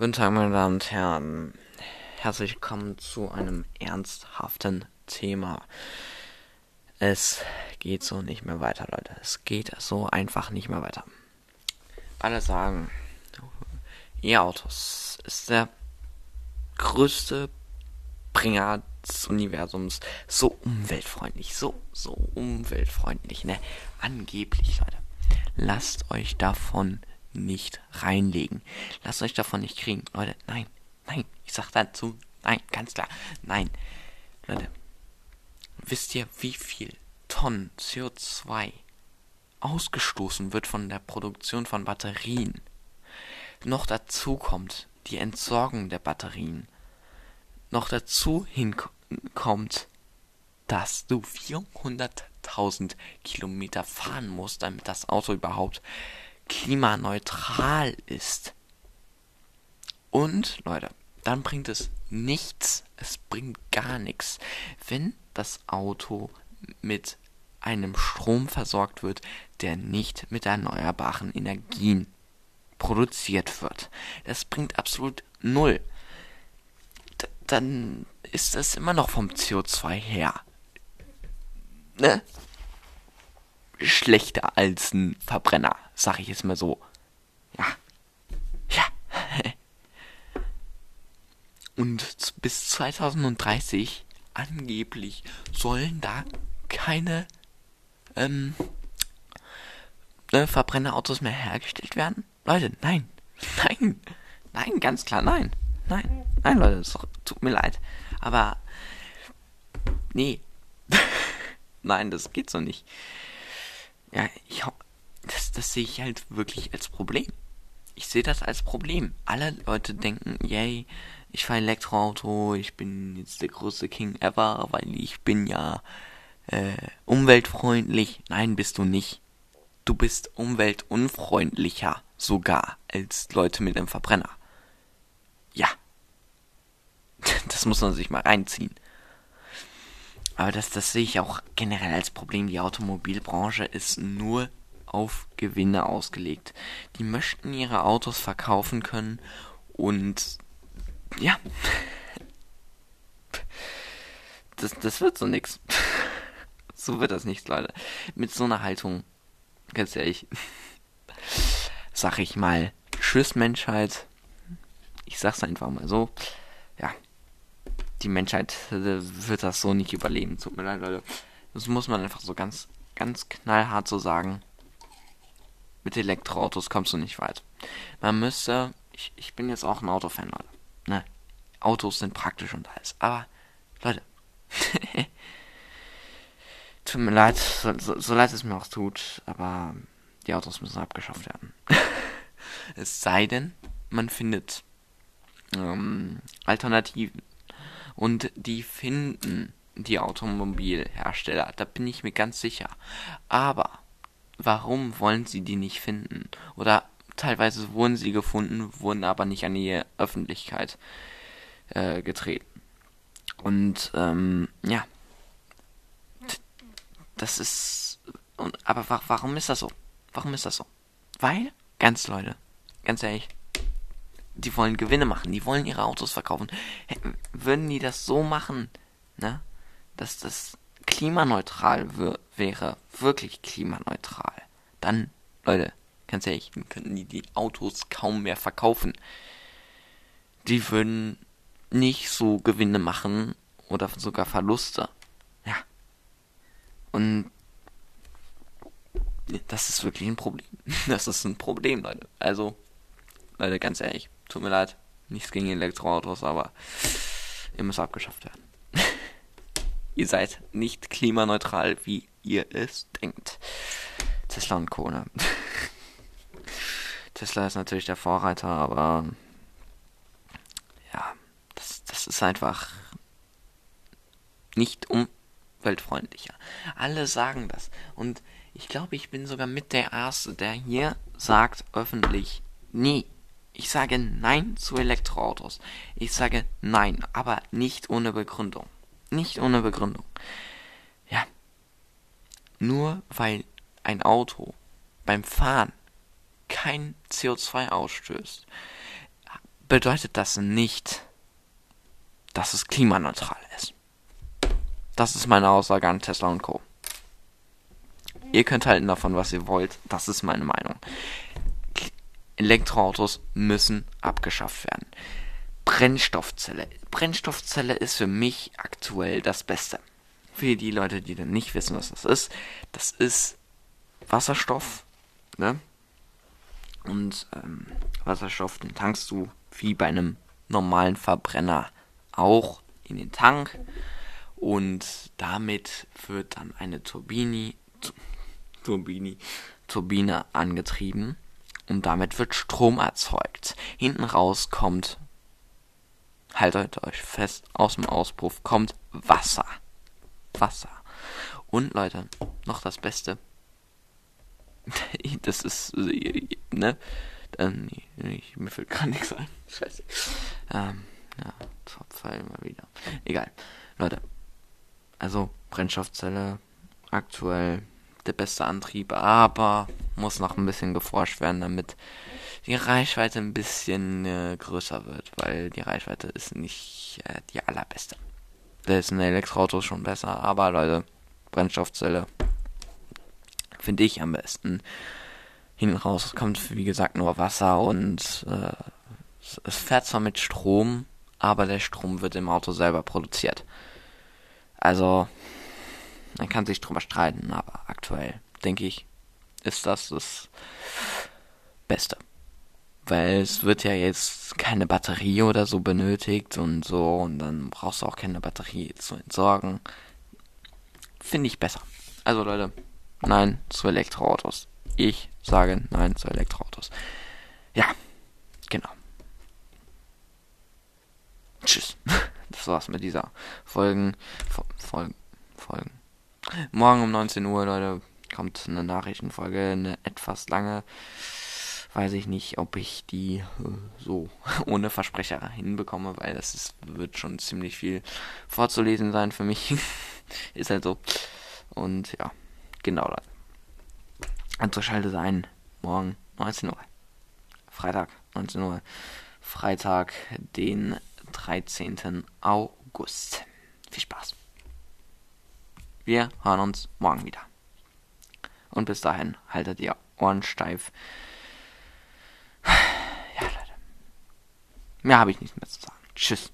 Guten Tag, meine Damen und Herren. Herzlich willkommen zu einem ernsthaften Thema. Es geht so nicht mehr weiter, Leute. Es geht so einfach nicht mehr weiter. Alle sagen, E-Autos ist der größte Bringer des Universums. So umweltfreundlich, so, so umweltfreundlich, ne? Angeblich, Leute. Lasst euch davon nicht reinlegen. Lasst euch davon nicht kriegen. Leute, nein, nein. Ich sag dazu, nein, ganz klar, nein. Leute, wisst ihr, wie viel Tonnen CO2 ausgestoßen wird von der Produktion von Batterien? Noch dazu kommt die Entsorgung der Batterien. Noch dazu hinkommt, dass du 400.000 Kilometer fahren musst, damit das Auto überhaupt klimaneutral ist. Und, Leute, dann bringt es nichts, es bringt gar nichts, wenn das Auto mit einem Strom versorgt wird, der nicht mit erneuerbaren Energien produziert wird. Das bringt absolut null. D dann ist das immer noch vom CO2 her. Ne? Schlechter als ein Verbrenner sag ich jetzt mal so. Ja. Ja. Und bis 2030 angeblich sollen da keine ähm, ne, Verbrennerautos mehr hergestellt werden? Leute, nein. Nein. Nein, ganz klar, nein. Nein. Nein, Leute, es tut mir leid. Aber nee. nein, das geht so nicht. Ja, ich das, das sehe ich halt wirklich als Problem. Ich sehe das als Problem. Alle Leute denken, yay, ich fahre Elektroauto, ich bin jetzt der größte King ever, weil ich bin ja äh, umweltfreundlich. Nein, bist du nicht. Du bist umweltunfreundlicher sogar als Leute mit einem Verbrenner. Ja. Das muss man sich mal reinziehen. Aber das, das sehe ich auch generell als Problem. Die Automobilbranche ist nur auf Gewinne ausgelegt. Die möchten ihre Autos verkaufen können und ja, das, das wird so nix. So wird das nichts, Leute. Mit so einer Haltung, ganz ehrlich, sag ich mal, tschüss Menschheit. Ich sag's einfach mal so. Ja, die Menschheit wird das so nicht überleben. Tut mir leid, Leute. Das muss man einfach so ganz, ganz knallhart so sagen mit Elektroautos kommst du nicht weit. Man müsste, ich, ich bin jetzt auch ein Autofan, Leute. Ne? Autos sind praktisch und alles. Aber, Leute, tut mir leid, so, so, so, leid es mir auch tut, aber die Autos müssen abgeschafft werden. es sei denn, man findet ähm, Alternativen. Und die finden die Automobilhersteller, da bin ich mir ganz sicher. Aber warum wollen sie die nicht finden? Oder teilweise wurden sie gefunden, wurden aber nicht an die Öffentlichkeit äh, getreten. Und ähm, ja, das ist. Und, aber wa warum ist das so? Warum ist das so? Weil, ganz Leute, ganz ehrlich, die wollen Gewinne machen, die wollen ihre Autos verkaufen. Würden die das so machen, ne, dass das klimaneutral wäre, wirklich klimaneutral, dann, Leute, ganz ehrlich, könnten die die Autos kaum mehr verkaufen. Die würden nicht so Gewinne machen oder sogar Verluste. Ja. Und das ist wirklich ein Problem. Das ist ein Problem, Leute. Also, Leute, ganz ehrlich, tut mir leid. Nichts gegen Elektroautos, aber ihr müsst abgeschafft werden. Ihr seid nicht klimaneutral, wie ihr es denkt. Tesla und. Ne? Tesla ist natürlich der Vorreiter, aber ja, das, das ist einfach nicht umweltfreundlicher. Alle sagen das. Und ich glaube, ich bin sogar mit der Erste, der hier sagt öffentlich, nee, ich sage Nein zu Elektroautos. Ich sage Nein, aber nicht ohne Begründung. Nicht ohne Begründung. Ja. Nur weil ein Auto beim Fahren kein CO2 ausstößt, bedeutet das nicht, dass es klimaneutral ist. Das ist meine Aussage an Tesla und Co. Ihr könnt halten davon, was ihr wollt. Das ist meine Meinung. Elektroautos müssen abgeschafft werden. Brennstoffzelle. Brennstoffzelle ist für mich aktuell das Beste. Für die Leute, die dann nicht wissen, was das ist, das ist Wasserstoff, ne? Und ähm, Wasserstoff, den tankst du wie bei einem normalen Verbrenner auch in den Tank. Und damit wird dann eine Turbine, Turbine, Turbine angetrieben. Und damit wird Strom erzeugt. Hinten raus kommt, haltet euch fest, aus dem Auspuff kommt Wasser. Wasser. Und Leute, noch das Beste. das ist, ne? Dann, nee, mir fällt gar nichts ein. Scheiße. Ähm, ja, Topfall immer wieder. Egal. Leute. Also, Brennstoffzelle aktuell der beste Antrieb, aber muss noch ein bisschen geforscht werden, damit die Reichweite ein bisschen äh, größer wird, weil die Reichweite ist nicht äh, die allerbeste. Da ist ein Elektroauto schon besser, aber Leute, Brennstoffzelle finde ich am besten. Hinten raus kommt, wie gesagt, nur Wasser und äh, es fährt zwar mit Strom, aber der Strom wird im Auto selber produziert. Also, man kann sich drüber streiten, aber aktuell, denke ich, ist das das Beste. Weil es wird ja jetzt keine Batterie oder so benötigt und so, und dann brauchst du auch keine Batterie zu entsorgen. Finde ich besser. Also Leute, nein zu Elektroautos. Ich sage nein zu Elektroautos. Ja, genau. Tschüss. Das war's mit dieser Folgen. Folgen. Folgen. Morgen um 19 Uhr, Leute, kommt eine Nachrichtenfolge, eine etwas lange. Weiß ich nicht, ob ich die äh, so ohne Versprecher hinbekomme, weil das ist, wird schon ziemlich viel vorzulesen sein für mich. ist halt so. Und ja, genau, Leute. Also schaltet ein. Morgen 19 Uhr. Freitag 19 Uhr. Freitag, den 13. August. Wir hören uns morgen wieder. Und bis dahin haltet ihr Ohren steif. Ja, Leute. Mehr habe ich nicht mehr zu sagen. Tschüss.